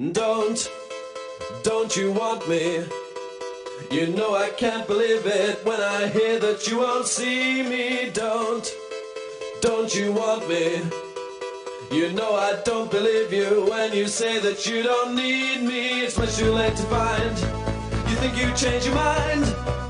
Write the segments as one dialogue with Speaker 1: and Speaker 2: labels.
Speaker 1: Don't, don't you want me? You know I can't believe it when I hear that you won't see me. Don't, don't you want me? You know I don't believe you when you say that you don't need me. It's much too late to find. You think you change your mind?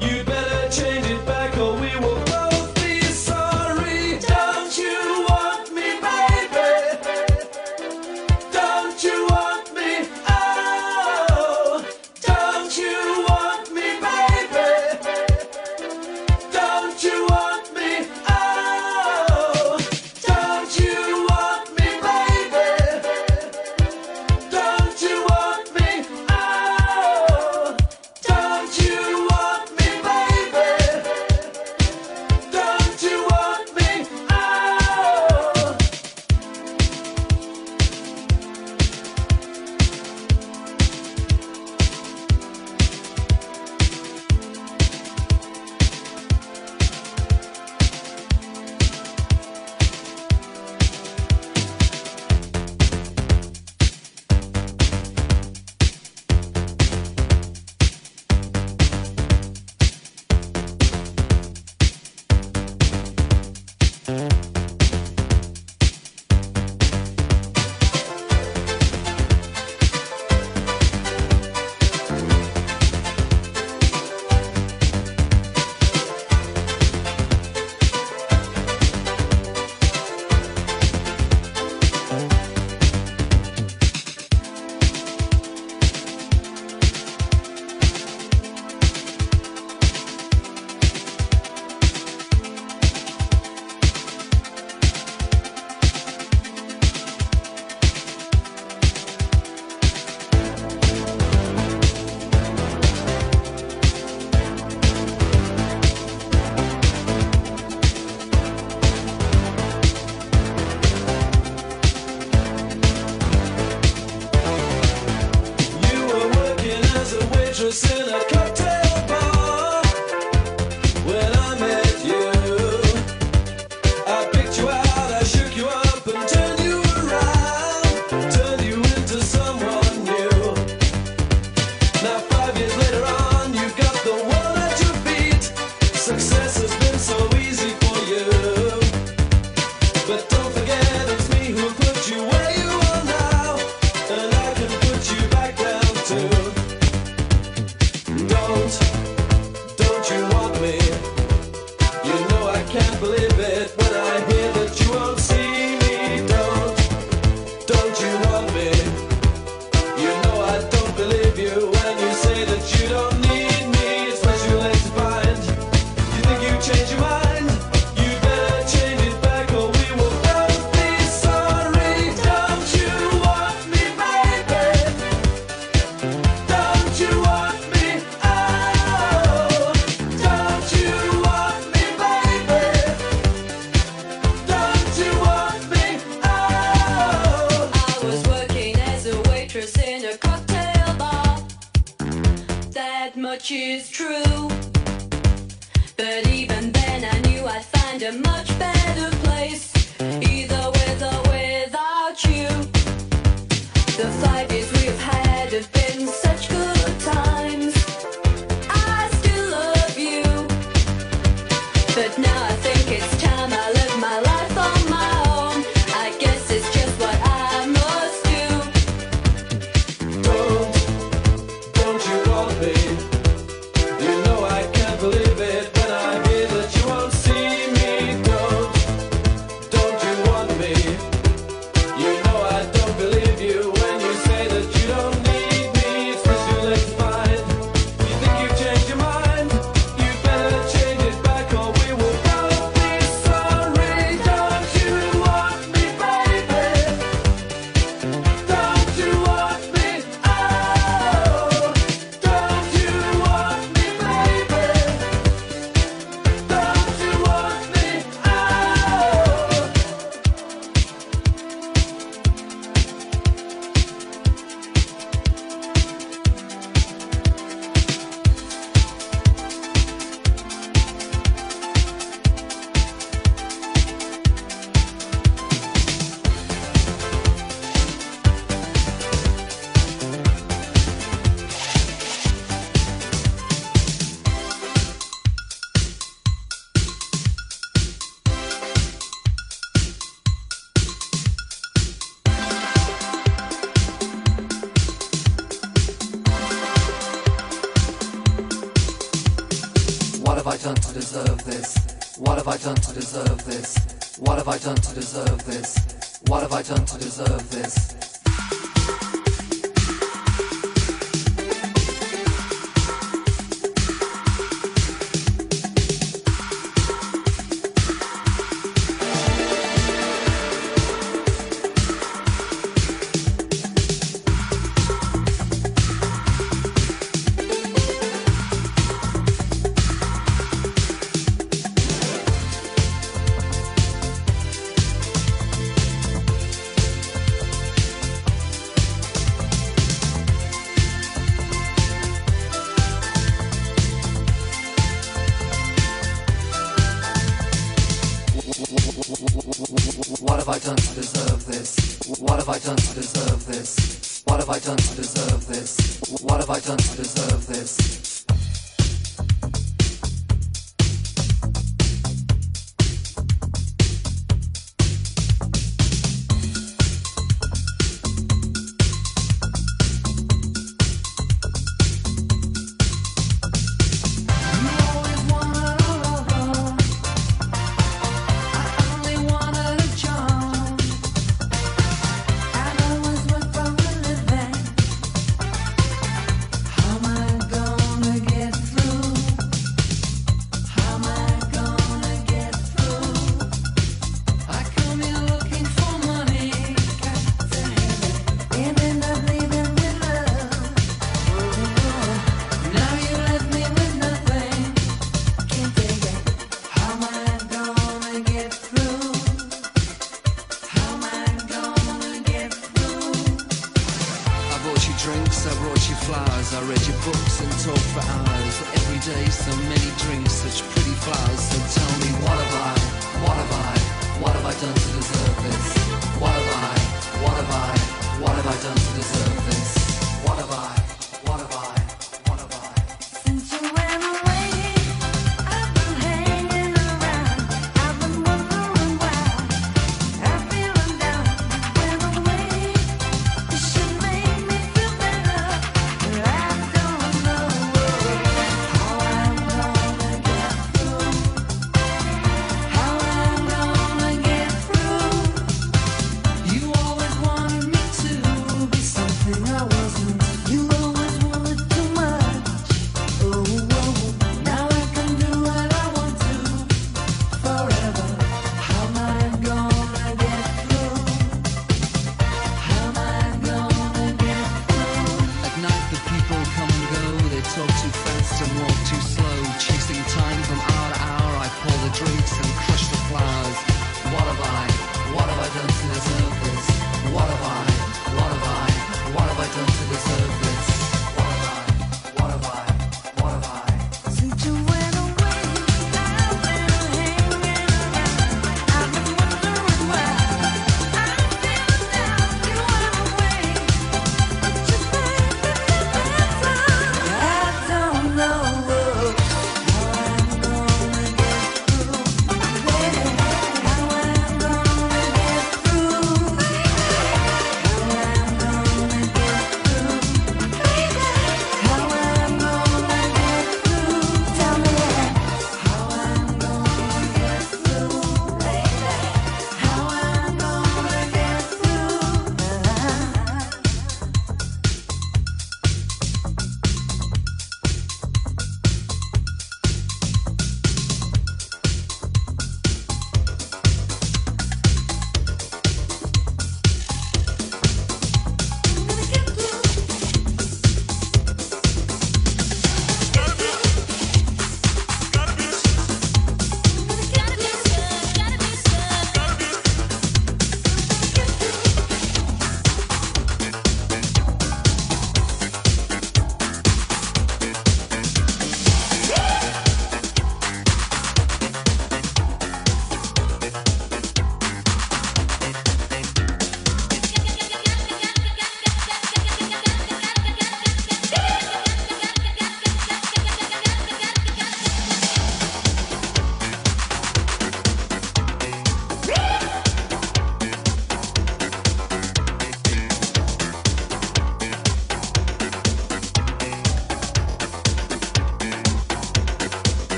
Speaker 2: deserve this? What have I done to deserve this? What have I done to deserve this?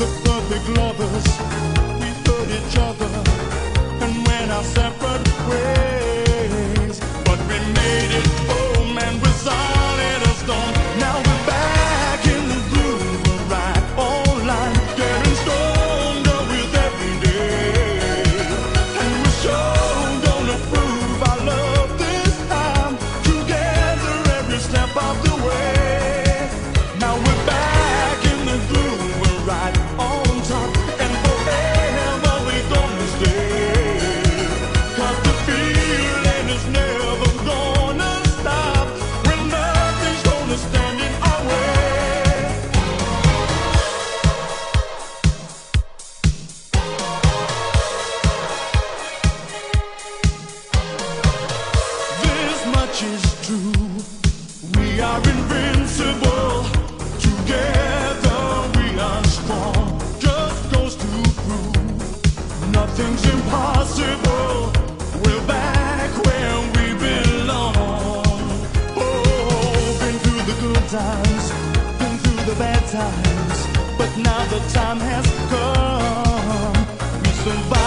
Speaker 3: the perfect lovers. We hurt each other, and when
Speaker 4: our separate ways. Times, been through the bad times, but now the time has come. We survive.